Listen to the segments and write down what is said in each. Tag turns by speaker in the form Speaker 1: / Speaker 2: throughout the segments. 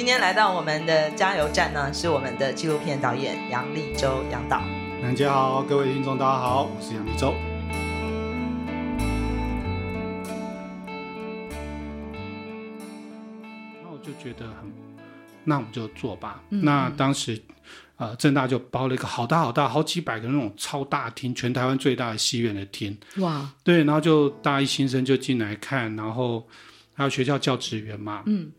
Speaker 1: 今天来到我们的加油站呢，是我们的纪录片导演杨力州杨导。
Speaker 2: 大家好，各位听众，大家好，我是杨力州。那我就觉得很，那我们就做吧。嗯、那当时，呃，正大就包了一个好大好大，好几百个那种超大厅，全台湾最大的戏院的厅。哇！对，然后就大一新生就进来看，然后还有学校教职员嘛。嗯。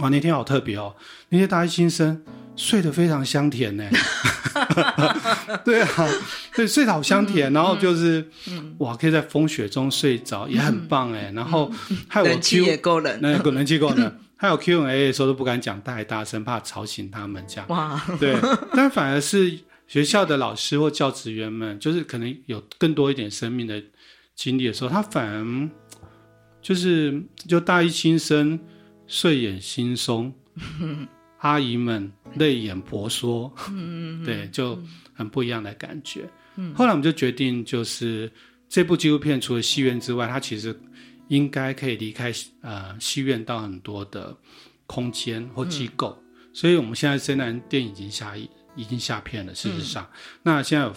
Speaker 2: 哇，那天好特别哦！那些大一新生睡得非常香甜呢。对啊，对，睡得好香甜，嗯、然后就是、嗯、哇，可以在风雪中睡着，也很棒哎。嗯、然后还有 Q,
Speaker 1: 也够冷，
Speaker 2: 那个冷气够冷。还有 Q&A 的时候都不敢讲太大声，怕吵醒他们这样。哇，对，但反而是学校的老师或教职员们，就是可能有更多一点生命的经历的时候，他反而就是就大一新生。睡眼惺忪，阿姨们泪眼婆娑，对，就很不一样的感觉。后来我们就决定，就是这部纪录片除了戏院之外，它其实应该可以离开呃戏院到很多的空间或机构。所以我们现在虽然电影已经下已经下片了，事实上，那现在有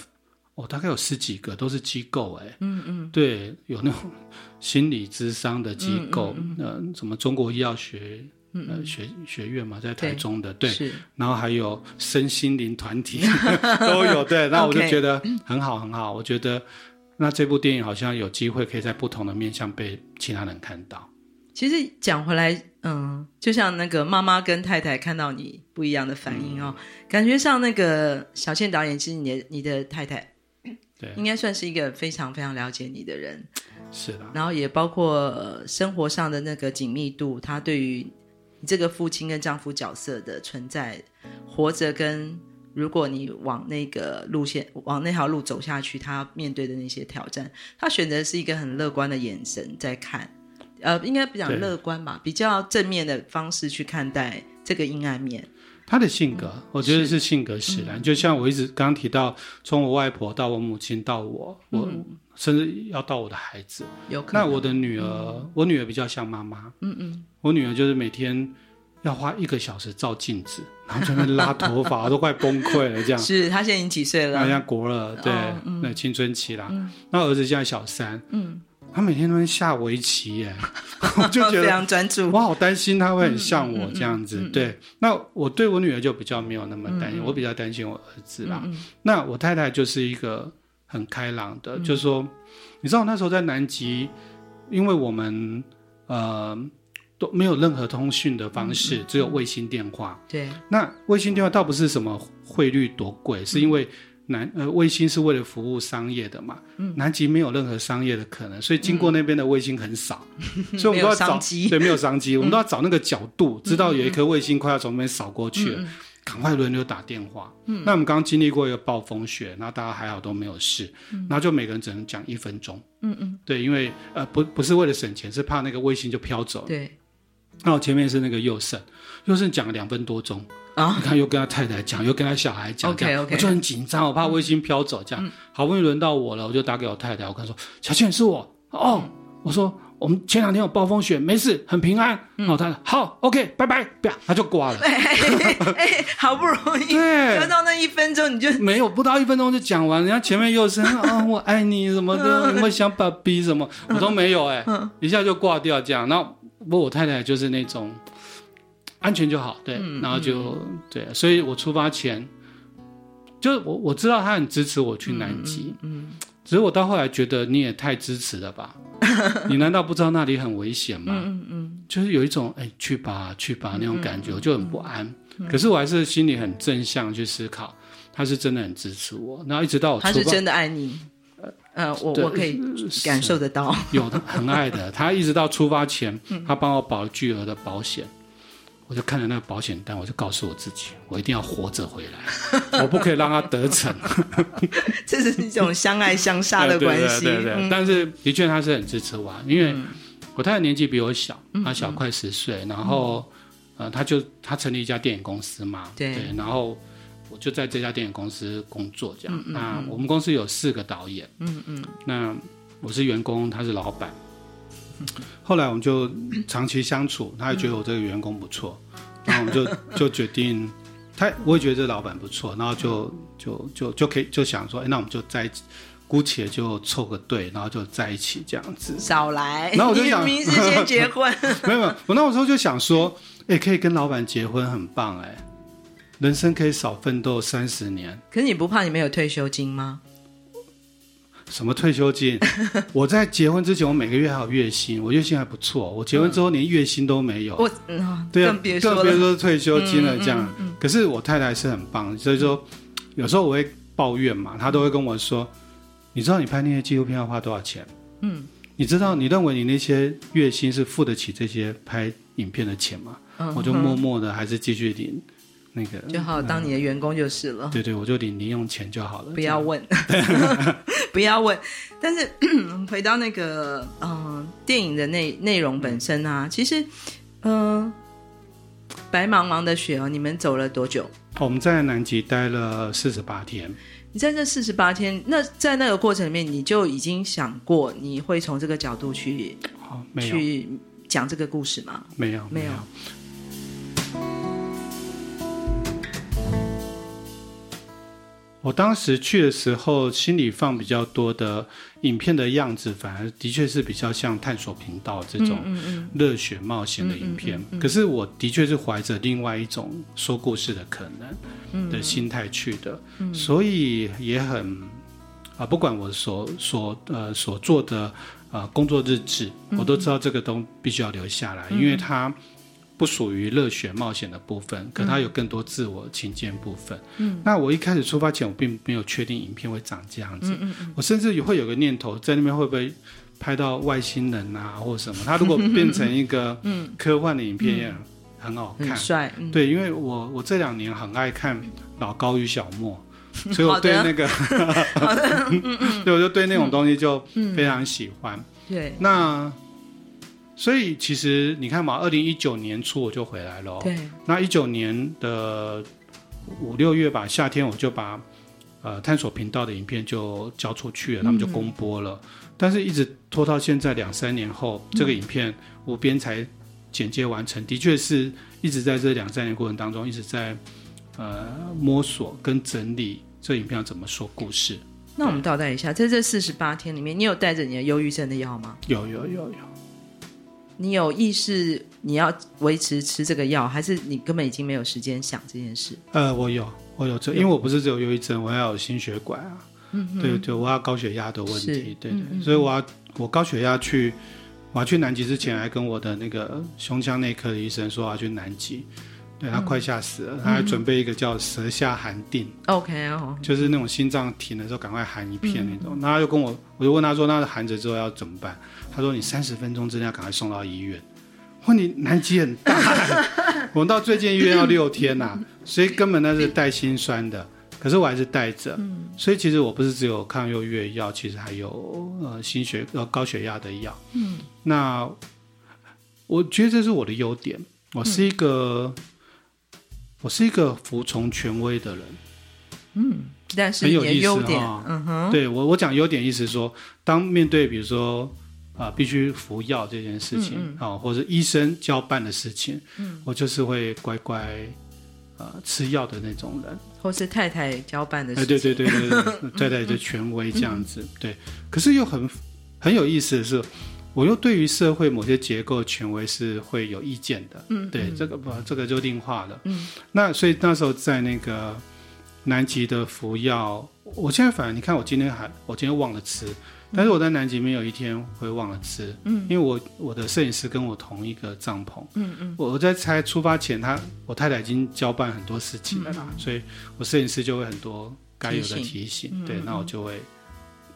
Speaker 2: 哦大概有十几个都是机构，哎，嗯嗯，对，有那种。心理咨商的机构，嗯嗯嗯、呃，什么中国医药学呃学学院嘛，在台中的，对，对然后还有身心灵团体 都有，对，那我就觉得很好很好，我觉得那这部电影好像有机会可以在不同的面向被其他人看到。
Speaker 1: 其实讲回来，嗯，就像那个妈妈跟太太看到你不一样的反应哦，嗯、感觉上那个小倩导演，其实你的你的太太，对，应该算是一个非常非常了解你的人。
Speaker 2: 是的，
Speaker 1: 然后也包括、呃、生活上的那个紧密度，他对于你这个父亲跟丈夫角色的存在，活着跟如果你往那个路线往那条路走下去，他面对的那些挑战，他选择是一个很乐观的眼神在看，呃，应该比较乐观吧，比较正面的方式去看待这个阴暗面。
Speaker 2: 他的性格，嗯、我觉得是性格使然，嗯、就像我一直刚刚提到，从我外婆到我母亲到我，我。嗯甚至要到我的孩子，有可能。那我的女儿，嗯、我女儿比较像妈妈。嗯嗯。我女儿就是每天要花一个小时照镜子，然后在那拉头发，我都快崩溃了。这样。
Speaker 1: 是她现在已经几岁了？好
Speaker 2: 像国了，对，那青春期啦。嗯、那儿子现在小三。嗯。他每天都在下围棋耶，我就觉得
Speaker 1: 非常专注。
Speaker 2: 我好担心他会很像我这样子。嗯嗯嗯嗯、对。那我对我女儿就比较没有那么担心，我比较担心我儿子啦。那我太太就是一个。很开朗的，嗯、就是说，你知道那时候在南极，因为我们呃都没有任何通讯的方式，嗯、只有卫星电话。对，那卫星电话倒不是什么汇率多贵，嗯、是因为南呃卫星是为了服务商业的嘛。嗯，南极没有任何商业的可能，所以经过那边的卫星很少，嗯、所以我们都要 找对，没有商机，嗯、我们都要找那个角度，知道有一颗卫星快要从那边扫过去了。赶快轮流打电话。嗯，那我们刚刚经历过一个暴风雪，然后大家还好都没有事，嗯，然后就每个人只能讲一分钟。嗯嗯，对，因为呃不不是为了省钱，是怕那个卫星就飘走了。对。那我前面是那个佑胜，佑胜讲了两分多钟啊，你看又跟他太太讲，又跟他小孩讲，OK OK，我就很紧张，我怕卫星飘走，这样。好不容易轮到我了，我就打给我太太，我跟她说：“小倩是我哦。”我说。我们前两天有暴风雪，没事，很平安。嗯、哦，他说好，OK，拜拜，不要，他就挂了。哎，
Speaker 1: 哎，好不容易，对，得到那一分钟，你就
Speaker 2: 没有不到一分钟就讲完。人家前面又是啊，我爱你什么的，有没有想爸比什么，我都没有哎，一下就挂掉这样。然后不过我太太就是那种安全就好，对，嗯、然后就、嗯、对，所以我出发前，就我我知道他很支持我去南极，嗯，嗯只是我到后来觉得你也太支持了吧？你难道不知道那里很危险吗？嗯嗯，嗯就是有一种哎去吧去吧那种感觉，我就很不安。可是我还是心里很正向去思考，他是真的很支持我，然后一直到我出发，
Speaker 1: 他是真的爱你。呃，我我可以感受得到，
Speaker 2: 有的很爱的。他一直到出发前，他帮我保巨额的保险，嗯、我就看着那个保险单，我就告诉我自己，我一定要活着回来，我不可以让他得逞。
Speaker 1: 这是一种相爱相杀的关系。
Speaker 2: 对对对，嗯、但是的确他是很支持我，因为我太太年纪比我小，她小快十岁，然后、嗯、呃，他就他成立一家电影公司嘛，对，对，然后。我就在这家电影公司工作，这样。那我们公司有四个导演，嗯嗯。那我是员工，他是老板。嗯、后来我们就长期相处，他也觉得我这个员工不错，嗯、然后我们就就决定，他我也觉得这老板不错，然后就就就就可以就想说，哎，那我们就在一起，姑且就凑个对，然后就在一起这样子。
Speaker 1: 少来，
Speaker 2: 然后我就想，
Speaker 1: 明明是先结婚，
Speaker 2: 没有没有，我那时候就想说，哎，可以跟老板结婚，很棒，哎。人生可以少奋斗三十年，
Speaker 1: 可是你不怕你没有退休金吗？
Speaker 2: 什么退休金？我在结婚之前，我每个月还有月薪，我月薪还不错。我结婚之后连月薪都没有，我嗯，对啊，更别说更别说退休金了。这样，可是我太太是很棒，所以说有时候我会抱怨嘛，她都会跟我说：“你知道你拍那些纪录片要花多少钱？嗯，你知道你认为你那些月薪是付得起这些拍影片的钱吗？”嗯、我就默默的还是继续领。那个
Speaker 1: 就好，当你的员工就是了。
Speaker 2: 对对，我就领零用钱就好了。
Speaker 1: 不要问，不要问。但是 回到那个嗯、呃，电影的内内容本身啊，其实嗯、呃，白茫茫的雪哦，你们走了多久？
Speaker 2: 我们在南极待了四十八天。
Speaker 1: 你在这四十八天，那在那个过程里面，你就已经想过你会从这个角度去、去讲这个故事吗？
Speaker 2: 没有，没有。我当时去的时候，心里放比较多的影片的样子，反而的确是比较像探索频道这种热血冒险的影片。可是我的确是怀着另外一种说故事的可能的心态去的，所以也很啊，不管我所所呃所做的呃工作日志，我都知道这个都必须要留下来，因为它。不属于热血冒险的部分，可它有更多自我情见部分。嗯，那我一开始出发前，我并没有确定影片会长这样子。嗯嗯，我甚至也会有个念头，在那边会不会拍到外星人啊，或什么？它如果变成一个 科幻的影片，也很好看，很帅。对，因为我我这两年很爱看老高与小莫，所以我对那个，对，我就对那种东西就非常喜欢。对，那。所以其实你看嘛，二零一九年初我就回来了。对。那一九年的五六月吧，夏天我就把呃探索频道的影片就交出去了，嗯、他们就公播了。但是一直拖到现在两三年后，这个影片无边才剪接完成。嗯、的确是一直在这两三年过程当中，一直在呃摸索跟整理这影片要怎么说故事。
Speaker 1: 那我们倒带一下，在这四十八天里面，你有带着你的忧郁症的药吗？
Speaker 2: 有有有有。
Speaker 1: 你有意识你要维持吃这个药，还是你根本已经没有时间想这件事？
Speaker 2: 呃，我有，我有这，因为我不是只有忧郁症，我要有心血管啊，对对，我要高血压的问题，是。对对，嗯、所以我要我高血压去，我要去南极之前，还跟我的那个胸腔内科的医生说我要去南极。对，他快吓死了，嗯、他还准备一个叫舌下含定
Speaker 1: ，OK 哦，就是
Speaker 2: 那种心脏停的时候赶快含一片那种。嗯、然后他就跟我，我就问他说：“那含着之后要怎么办？”他说：“你三十分钟之内要赶快送到医院。”我说：“你南极很大，我们到最近医院要六天呐、啊，所以根本那是带心酸的。可是我还是带着，嗯、所以其实我不是只有抗忧郁药，其实还有呃心血呃高血压的药。嗯，那我觉得这是我的优点，我是一个。嗯我是一个服从权威的人，
Speaker 1: 嗯，但是很有优点，嗯哼，
Speaker 2: 对我我讲优点意思是说，当面对比如说啊、呃、必须服药这件事情啊、嗯嗯哦，或者医生交办的事情，嗯，我就是会乖乖啊、呃、吃药的那种人，
Speaker 1: 或是太太交办的事情，
Speaker 2: 哎，对对对对，太太的权威这样子，嗯、对。可是又很很有意思的是，我又对于社会某些结构权威是会有意见的，
Speaker 1: 嗯，
Speaker 2: 对，
Speaker 1: 嗯。
Speaker 2: 这个不，这个就另话了，
Speaker 1: 嗯，
Speaker 2: 那所以那时候在那个南极的服药，我现在反而你看，我今天还我今天忘了吃，但是我在南极没有一天会忘了吃，嗯，因为我我的摄影师跟我同一个帐篷，
Speaker 1: 嗯嗯，
Speaker 2: 我我在猜出发前他我太太已经交办很多事情了啦，
Speaker 1: 嗯
Speaker 2: 所以我摄影师就会很多该有的提醒，
Speaker 1: 提醒对，
Speaker 2: 那我就会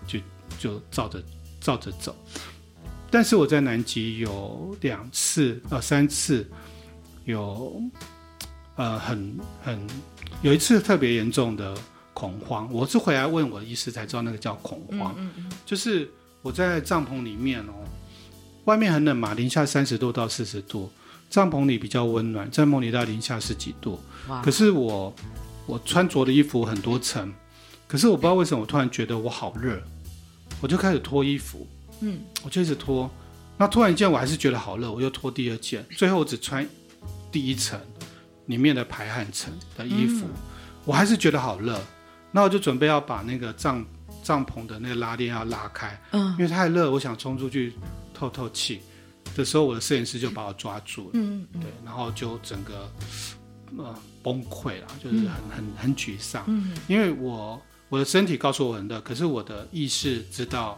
Speaker 2: 就就照着照着走。但是我在南极有两次呃三次有呃很很有一次特别严重的恐慌，我是回来问我的医师才知道那个叫恐慌，
Speaker 1: 嗯嗯
Speaker 2: 就是我在帐篷里面哦，外面很冷嘛，零下三十度到四十度，帐篷里比较温暖，帐篷里到零下十几度，
Speaker 1: 哇。
Speaker 2: 可是我我穿着的衣服很多层，可是我不知道为什么我突然觉得我好热，我就开始脱衣服。
Speaker 1: 嗯，
Speaker 2: 我就一直脱，那脱完一件我还是觉得好热，我又脱第二件，最后我只穿第一层里面的排汗层的衣服，
Speaker 1: 嗯。
Speaker 2: 我还是觉得好热，那我就准备要把那个帐帐篷的那个拉链要拉开，
Speaker 1: 嗯。
Speaker 2: 因为太热，我想冲出去透透气。的时候，我的摄影师就把我抓住了，
Speaker 1: 嗯嗯
Speaker 2: 对，然后就整个呃崩溃了，就是很很很沮丧，
Speaker 1: 嗯。
Speaker 2: 因为我我的身体告诉我很热，可是我的意识知道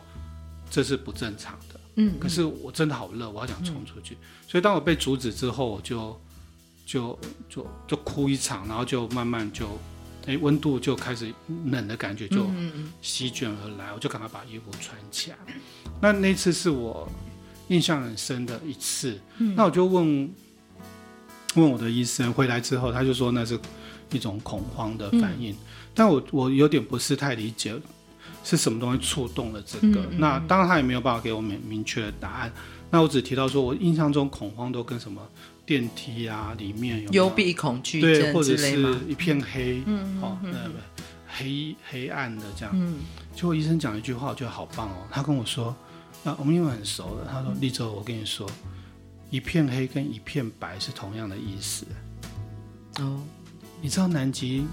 Speaker 2: 这是不正常的。
Speaker 1: 嗯，
Speaker 2: 可是我真的好热，我好想冲出去。所以当我被阻止之后，我就就就就哭一场，然后就慢慢就，哎，温度就开始冷的感觉就席卷而来，我就赶快把衣服穿起来。那那次是我印象很深的一次。
Speaker 1: 嗯
Speaker 2: 那我就问问我的医生，回来之后他就说那是一种恐慌的反应，但我我有点不是太理解。是什么东西触动了这个？
Speaker 1: 嗯嗯
Speaker 2: 那当然他也没有办法给我明明确的答案。那我只提到说，我印象中恐慌都跟什么电梯啊里面有
Speaker 1: 幽闭恐
Speaker 2: 惧
Speaker 1: 对，
Speaker 2: 或者是？一片黑，
Speaker 1: 嗯
Speaker 2: 哦，
Speaker 1: 嗯
Speaker 2: 那黑黑暗的这样。
Speaker 1: 嗯
Speaker 2: 结果医生讲一句话，我觉得好棒哦。他跟我说，那，我们因为很熟的，他说：“立州，我跟你说，一片黑跟一片白是同样的意思。
Speaker 1: 哦，
Speaker 2: 你知道南极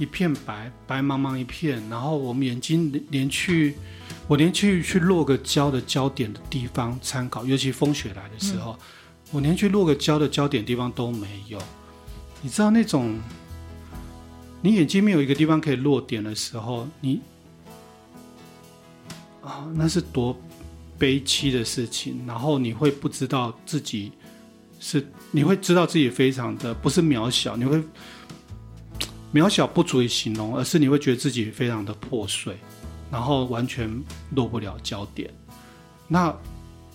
Speaker 2: 一片白，白茫茫一片，然后我们眼睛连连去，我连去去落个焦的焦点的地方参考，尤其风雪来的时候，我连去落个焦的焦点地方都没有。你知道那种，你眼睛没有一个地方可以落点的时候，你啊，那是多悲戚的事情。然后你会不知道自己是，你会知道自己非常的不是渺小，你会。渺小不足以形容，而是你会觉得自己非常的破碎，然后完全落不了焦点。那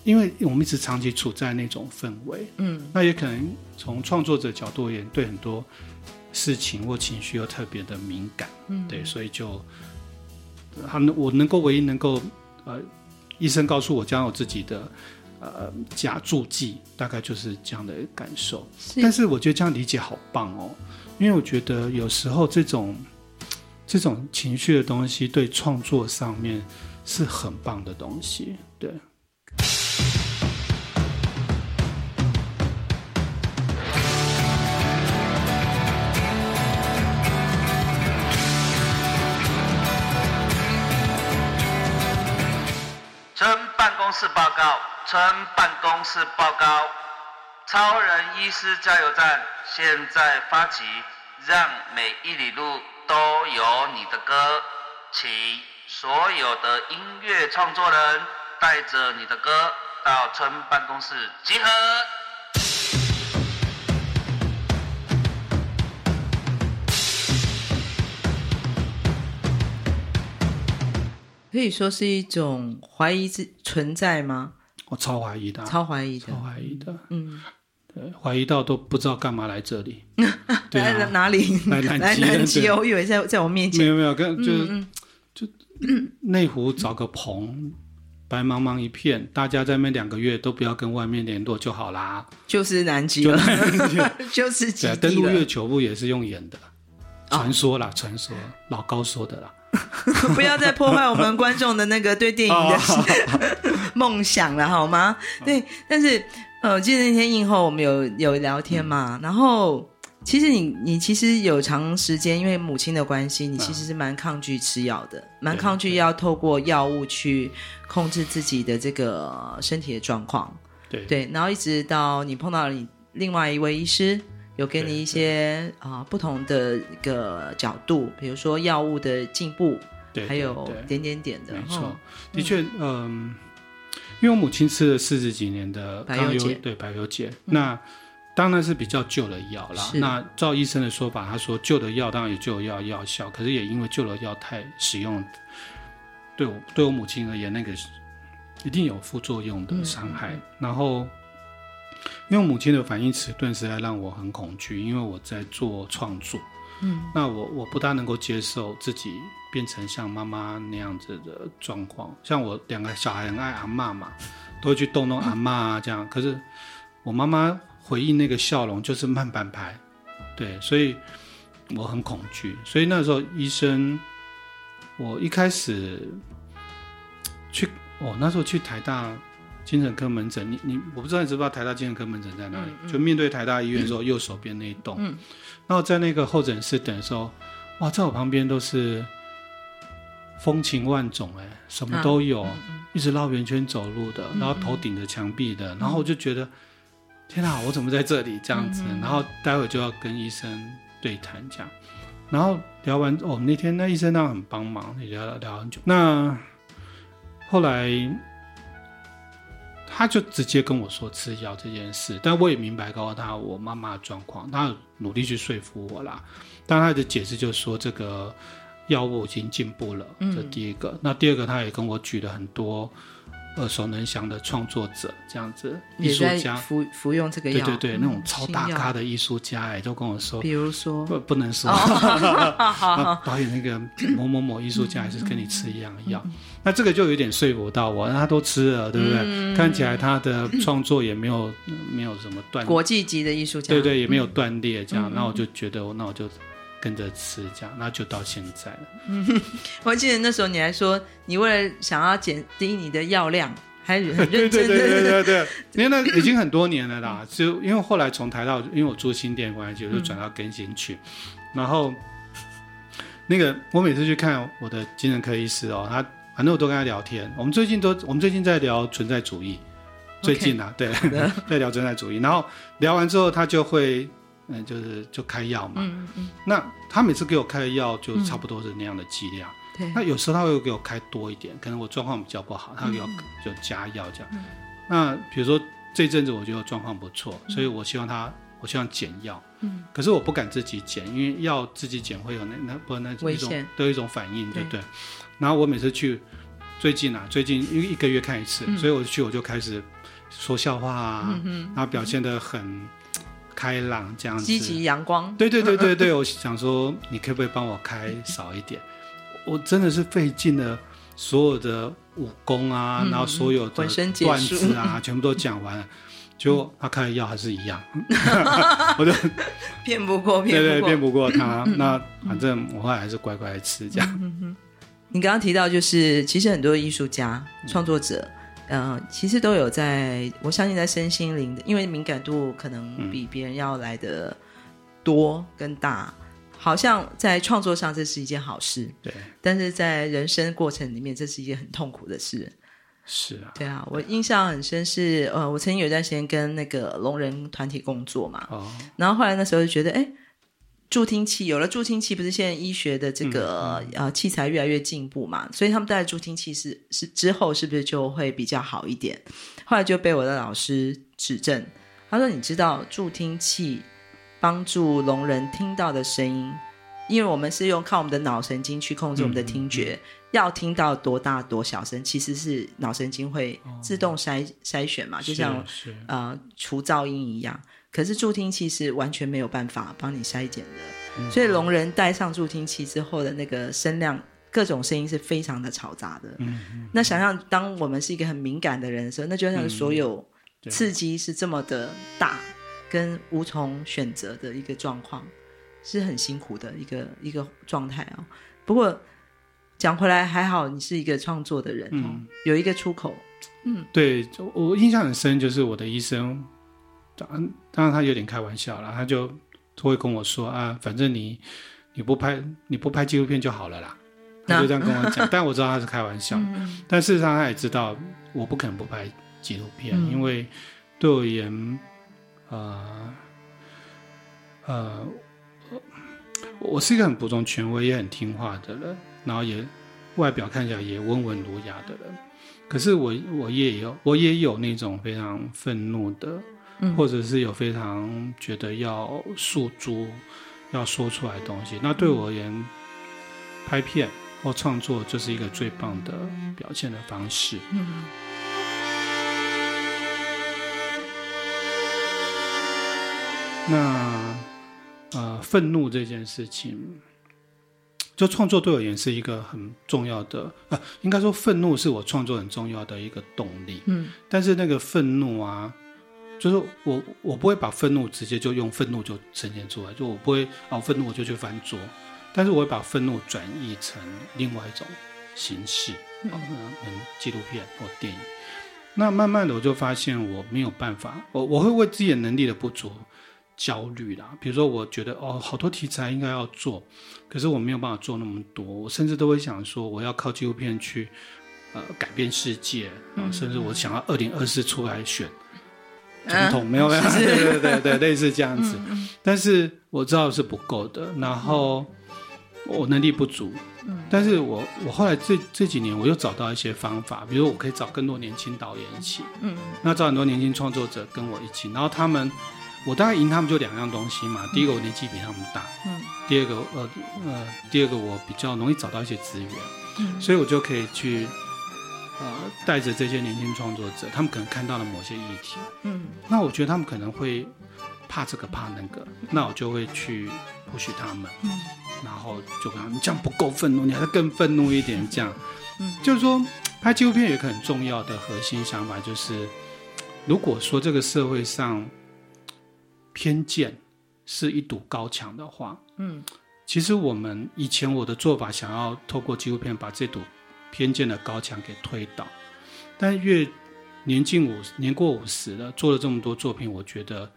Speaker 2: 因为我们一直长期处在那种氛围，
Speaker 1: 嗯
Speaker 2: 那也可能从创作者角度而言，对很多事情或情绪又特别的敏感，
Speaker 1: 嗯，
Speaker 2: 对，所以就他能我能够唯一能够呃，医生告诉我将有自己的呃假注记，大概就是这样的感受。
Speaker 1: 是
Speaker 2: 但是我觉得这样理解好棒哦。因为我觉得有时候这种这种情绪的东西，对创作上面是很棒的东西。对，
Speaker 3: 村办公室报告，村办公室报告，超人医师加油站现在发起，让每一里路都有你的歌，请所有的音乐创作人带着你的歌到村办公室集合。
Speaker 1: 可以说是一种怀疑之存在吗？
Speaker 2: 我超怀疑的啊，
Speaker 1: 超怀疑的。
Speaker 2: 超，怀疑的，
Speaker 1: 嗯，
Speaker 2: 对，怀疑到都不知道干嘛来这里。对
Speaker 1: 来
Speaker 2: 啊，
Speaker 1: 哪里？
Speaker 2: 来南
Speaker 1: 极我以为在在我面前，
Speaker 2: 没有没有，跟就
Speaker 1: 嗯。
Speaker 2: 就内湖找个棚，白茫茫一片，大家在那两个月都不要跟外面联络就好啦。
Speaker 1: 就是南极了，就是
Speaker 2: 登陆月球不也是用演的？
Speaker 1: 哦。
Speaker 2: 传说啦，传说老高说的啦。
Speaker 1: 不要再破坏我们观众的那个对电影的 梦想了，好吗？对，但是呃，我记得那天映后我们有有聊天嘛，然后其实你你其实有长时间，因为母亲的关系，你其实是蛮抗拒吃药的，蛮、嗯、抗拒要透过药物去控制自己的这个身体的状况。
Speaker 2: 对。
Speaker 1: 对，然后一直到你碰到了你另外一位医师，有给你一些啊、呃、不同的一个角度，比如说药物的进步，对，还有点点点的，
Speaker 2: 没错，的确，嗯、呃，因为我母亲吃了四十几年的
Speaker 1: 白油解，
Speaker 2: 对白油解，那。当然是比较旧的药啦。那照医生的说法，他说旧的药当然有旧的药药效，可是也因为旧的药太使用，对我对我母亲而言，那个一定有副作用的伤害。嗯、然后，因为母亲的反应迟钝，实在让我很恐惧。因为我在做创作，嗯，那我我不大能够接受自己变成像妈妈那样子的状况。像我两个小孩很爱阿嬷嘛，都会去逗弄阿嬷啊这样。嗯、可是我妈妈。回应那个笑容就是慢半拍，对，所以我很恐惧。所以那时候医生，我一开始去，哦，那时候去台大精神科门诊，你你，我不知道你知不知道台大精神科门诊在哪里？就面对台大医院的时候，右手边那一栋。嗯。然后在那个候诊室等的时候，哇，在我旁边都是风情万种，哎，什么都有，一直绕圆圈走路的，然后头顶着墙壁的，嗯、然后我就觉得。天哪，我怎么在这里这样子？嗯、然后待会就要跟医生对谈这样，然后聊完哦，那天那医生那很帮忙，也聊聊很久。那后来他就直接跟我说吃药这件事，但我也明白告诉他我妈妈的状况，他努力去说服我啦。但他的解释就是说这个药物已经进步了，这第一个。嗯、那第二个，他也跟我举了很多。耳熟能详的创作者这样子，艺术家。
Speaker 1: 服服用这个药，
Speaker 2: 对对对，嗯、那种超大咖的艺术家哎，都跟我说，
Speaker 1: 比如说？
Speaker 2: 不不能说，导演那个某某某艺术家还是跟你吃一样的药，那这个就有点说服到我，他都吃了，对不对？嗯、看起来他的创作也没有没有什么断，
Speaker 1: 国际级的艺术家，
Speaker 2: 对对，也没有断裂这样，那、嗯、我就觉得，那我就。跟着吃这样，那就到现在了。
Speaker 1: 嗯，我记得那时候你还说，你为了想要减低你的药量，还很认真。对对
Speaker 2: 对对对，因为那已经很多年了啦。就因为后来从台到，因为我住新店关系，就转到更新去。嗯、然后那个我每次去看我的精神科医师哦，他反正我都跟他聊天。我们最近都我们最近在聊存在主义，最近啊.对，在聊存在主义。然后聊完之后，他就会。嗯，就是就开药嘛。嗯嗯。那他每次给我开的药就差不多是那样的剂量。对。那有时候他会给我开多一点，可能我状况比较不好，他给我就加药这样。那比如说这阵子我觉得状况不错，所以我希望他，我希望减药。嗯。可是我不敢自己减，因为药自己减会有那那不那一种都有一种反应，对不对？然后我每次去，最近啊，最近因为一个月看一次，所以我去我就开始说笑话啊，然后表现的很。开朗这样子，
Speaker 1: 积极阳光。
Speaker 2: 对对对对对，我想说，你可不可以帮我开少一点？我真的是费尽了所有的武功啊，然后所有的段子啊，全部都讲完了，就他开的药还是一样，我就
Speaker 1: 骗不过，
Speaker 2: 骗对对，骗不过他。那反正我后来还是乖乖吃这样。
Speaker 1: 你刚刚提到，就是其实很多艺术家、创作者。嗯、呃，其实都有在，我相信在身心灵的，因为敏感度可能比别人要来的多跟大，嗯、好像在创作上这是一件好事，
Speaker 2: 对，
Speaker 1: 但是在人生过程里面，这是一件很痛苦的事，
Speaker 2: 是啊，
Speaker 1: 对啊，我印象很深是，呃，我曾经有一段时间跟那个聋人团体工作嘛，哦，然后后来那时候就觉得，哎。助听器有了，助听器不是现在医学的这个、嗯嗯、呃器材越来越进步嘛？所以他们戴助听器是是之后是不是就会比较好一点？后来就被我的老师指正，他说：“你知道助听器帮助聋人听到的声音，因为我们是用靠我们的脑神经去控制我们的听觉，要听到多大多小声，其实是脑神经会自动筛筛选嘛，就像呃除噪音一样。”可是助听器是完全没有办法帮你筛减的，嗯、所以聋人戴上助听器之后的那个声量，各种声音是非常的嘈杂的。嗯嗯、那想象当我们是一个很敏感的人的时候，那就像所有刺激是这么的大，跟无从选择的一个状况，是很辛苦的一个一个状态哦。不过讲回来还好，你是一个创作的人，嗯、有一个出口。嗯，
Speaker 2: 对，我印象很深，就是我的医生。当然，当然他有点开玩笑了。他就都会跟我说啊，反正你你不拍你不拍纪录片就好了啦，他就这样跟我讲。但我知道他是开玩笑，但事实上他也知道我不可能不拍纪录片，因为对我而言，呃呃，我是一个很服从权威也很听话的人，然后也外表看起来也温文儒雅的人。可是我我也有我也有那种非常愤怒的。或者是有非常觉得要诉诸、要说出来的东西，那对我而言，拍片或创作就是一个最棒的表现的方式。嗯。那呃，愤怒这件事情，就创作对我而言是一个很重要的啊，应该说愤怒是我创作很重要的一个动力。嗯。但是那个愤怒啊。就是我，我不会把愤怒直接就用愤怒就呈现出来，就我不会哦，愤怒我就去翻桌，但是我会把愤怒转译成另外一种形式，嗯，嗯，纪录片或电影。那慢慢的我就发现我没有办法，我我会为自己的能力的不足焦虑啦。比如说，我觉得哦，好多题材应该要做，可是我没有办法做那么多，我甚至都会想说，我要靠纪录片去呃改变世界，嗯，甚至我想要二零二四出来选。总统没有没有，对对对对，类似这样子，但是我知道是不够的，然后我能力不足，但是我我后来这这几年我又找到一些方法，比如我可以找更多年轻导演一起，嗯，那找很多年轻创作者跟我一起，然后他们，我大概赢他们就两样东西嘛，第一个我年纪比他们大，嗯，第二个呃呃，第二个我比较容易找到一些资源，嗯，所以我就可以去。呃，带着这些年轻创作者，他们可能看到了某些议题，嗯，那我觉得他们可能会怕这个怕那个，那我就会去 push 他们，嗯，然后就跟他们，你这样不够愤怒，你还是更愤怒一点，这样，嗯，就是说拍纪录片有一个很重要的核心想法，就是如果说这个社会上偏见是一堵高墙的话，嗯，其实我们以前我的做法，想要透过纪录片把这堵。偏见的高墙给推倒，但越年近五年过五十了，做了这么多作品，我觉得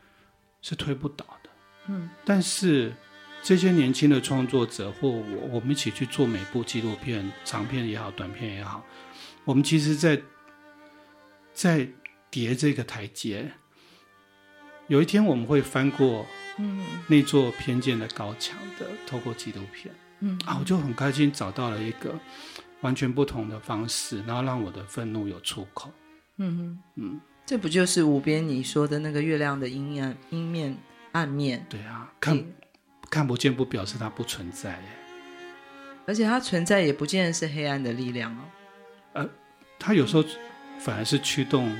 Speaker 2: 是推不倒的。嗯，但是这些年轻的创作者或我，我们一起去做每部纪录片，长片也好，短片也好，我们其实在在叠这个台阶。有一天我们会翻过嗯那座偏见的高墙的，透过纪录片，嗯啊，我就很开心找到了一个。完全不同的方式，然后让我的愤怒有出口。嗯哼，嗯，
Speaker 1: 这不就是无边你说的那个月亮的阴暗、阴面、暗面？
Speaker 2: 对啊，看、欸、看不见不表示它不存在，
Speaker 1: 而且它存在也不见得是黑暗的力量哦。
Speaker 2: 呃，它有时候反而是驱动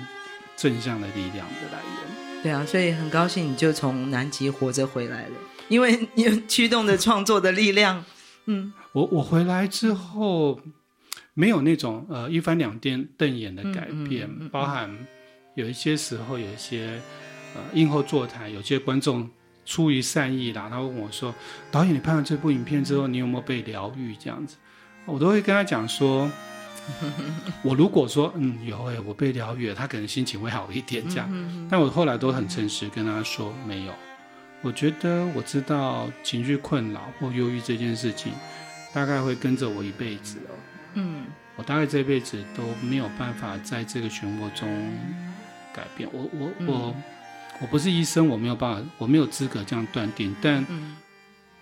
Speaker 2: 正向的力量的来源。
Speaker 1: 对啊，所以很高兴你就从南极活着回来了，因为你有驱动的创作的力量。嗯，
Speaker 2: 我我回来之后。没有那种呃一翻两瞪瞪眼的改变，嗯嗯嗯、包含有一些时候有一些呃映后座谈，有些观众出于善意啦，他问我说：“导演，你拍完这部影片之后，你有没有被疗愈？”这样子，我都会跟他讲说：“ 我如果说嗯有哎，我被疗愈了，他可能心情会好一点这样。嗯嗯嗯”但我后来都很诚实跟他说：“没有，我觉得我知道情绪困扰或忧郁这件事情，大概会跟着我一辈子哦。”嗯，我大概这辈子都没有办法在这个漩涡中改变。我我我我不是医生，我没有办法，我没有资格这样断定。但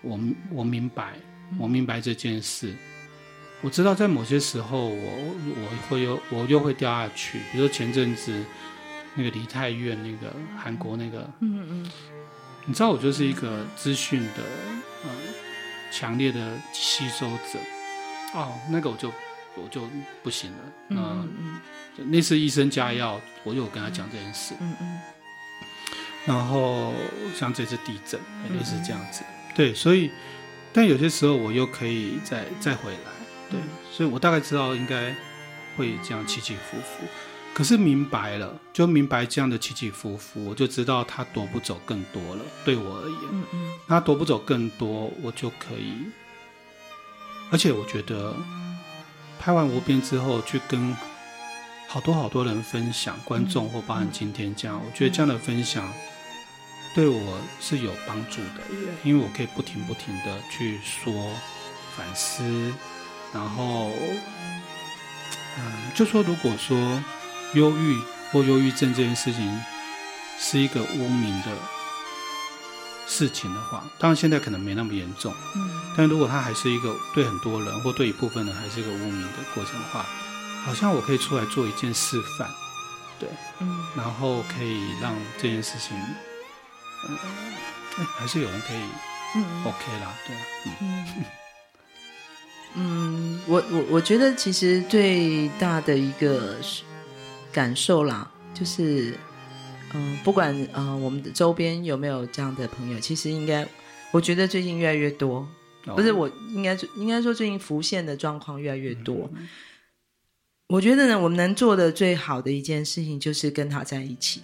Speaker 2: 我我明白，我明白这件事。我知道在某些时候我，我我会又我又会掉下去。比如说前阵子那个梨泰院那个韩国那个，嗯嗯，你知道我就是一个资讯的呃强烈的吸收者。哦，那个我就我就不行了，嗯嗯，嗯，那次医生加药，我有跟他讲这件事，嗯嗯，然后像这次地震，类似这样子，嗯，对，所以，但有些时候我又可以再再回来，对，所以我大概知道应该会这样起起伏伏，可是明白了，就明白这样的起起伏伏，我就知道他夺不走更多了，对我而言，嗯嗯，他夺不走更多，我就可以。而且我觉得，拍完《无边》之后，去跟好多好多人分享，观众或包含今天这样，我觉得这样的分享对我是有帮助的，因为我可以不停不停的去说、反思，然后，嗯，就说如果说忧郁或忧郁症这件事情是一个污名的事情的话，当然现在可能没那么严重，嗯，但如果它还是一个对很多人或对一部分人还是一个污名的过程的话，好像我可以出来做一件示范。对，嗯，然后可以让这件事情，嗯，哎，还是有人可以，嗯，OK 啦，对，嗯，
Speaker 1: 嗯，我我我觉得其实最大的一个感受啦，就是，嗯、呃，不管呃我们的周边有没有这样的朋友，其实应该，我觉得最近越来越多，哦、不是我应该应该说最近浮现的状况越来越多。嗯我觉得呢，我们能做的最好的一件事情就是跟他在一起，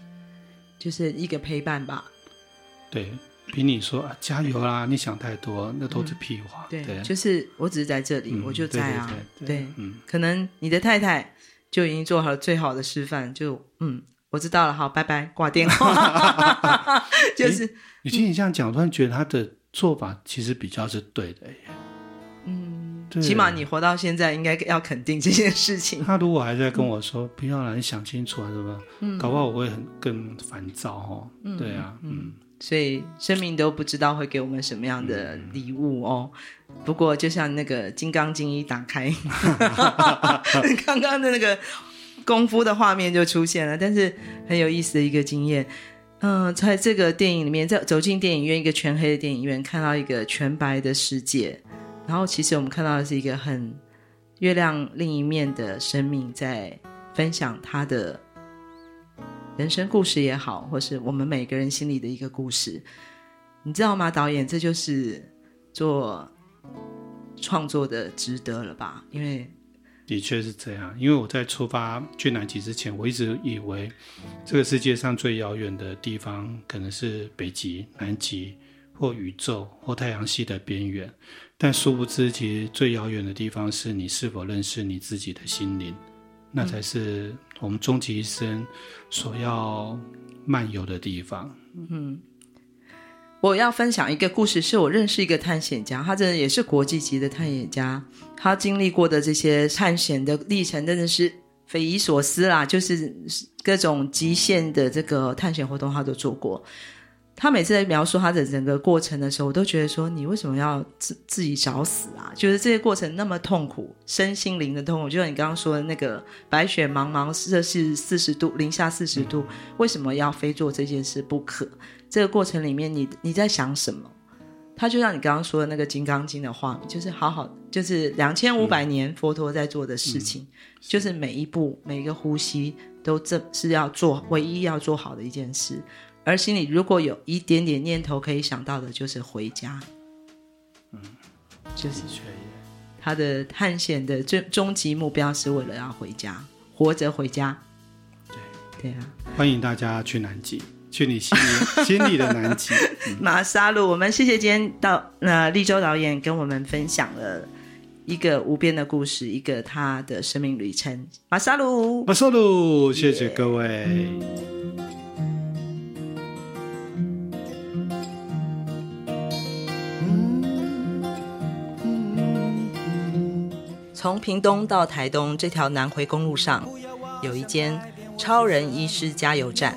Speaker 1: 就是一个陪伴吧。
Speaker 2: 对，比你说啊，加油啦！你想太多，那都是屁话。
Speaker 1: 嗯、对，对就是我只是在这里，嗯、我就在啊。
Speaker 2: 对，对，对，对，
Speaker 1: 嗯，可能你的太太就已经做好了最好的示范，就嗯，我知道了，好，拜拜，挂电话。就是，
Speaker 2: 你听你这样讲，突然觉得他的做法其实比较是对的耶。
Speaker 1: 起码你活到现在，应该要肯定这件事情。
Speaker 2: 他如果还在跟我说“嗯、不要了，你想清楚啊，是吧？”嗯，搞不好我会很更烦躁哦。嗯，对啊，嗯，
Speaker 1: 所以生命都不知道会给我们什么样的礼物哦。嗯、不过就像那个《金刚经》一打开，刚刚的那个功夫的画面就出现了，但是很有意思的一个经验。嗯、在这个电影里面，在走进电影院，一个全黑的电影院，看到一个全白的世界。然后，其实我们看到的是一个很月亮另一面的生命，在分享他的人生故事也好，或是我们每个人心里的一个故事，你知道吗？导演，这就是做创作的值得了吧？因为
Speaker 2: 的确是这样。因为我在出发去南极之前，我一直以为这个世界上最遥远的地方可能是北极、南极，或宇宙，或太阳系的边缘。但殊不知，其实最遥远的地方是你是否认识你自己的心灵，那才是我们终极一生所要漫游的地方。
Speaker 1: 嗯，我要分享一个故事，是我认识一个探险家，他真的也是国际级的探险家，他经历过的这些探险的历程真的是匪夷所思啦，就是各种极限的这个探险活动他都做过。他每次在描述他的整个过程的时候，我都觉得说：“你为什么要自自己找死啊？就是这些过程那么痛苦，身心灵的痛苦。就像你刚刚说的那个白雪茫茫，摄氏四十度，零下四十度，为什么要非做这件事不可？这个过程里面你，你你在想什么？他就像你刚刚说的那个《金刚经》的话，就是好好，就是两千五百年佛陀在做的事情，嗯嗯、就是每一步每一个呼吸都这是要做唯一要做好的一件事。”而心里如果有一点点念头可以想到的，就是回家。嗯，就是他的探险的最终极目标是为了要回家，活着回家。
Speaker 2: 对
Speaker 1: 对啊，
Speaker 2: 欢迎大家去南极，去你心里心里的南极。
Speaker 1: 嗯、马沙路，我们谢谢今天到那立州导演跟我们分享了一个无边的故事，一个他的生命旅程。马沙路，
Speaker 2: 马沙路，谢谢各位。
Speaker 1: 从屏东到台东这条南回公路上，有一间超人医师加油站，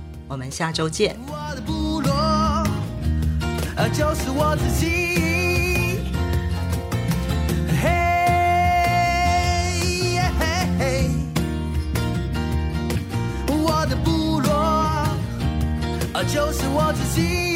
Speaker 1: 我们下周见。我的部落，就是我自己。嘿，嘿，嘿，我的部落，就是我自己。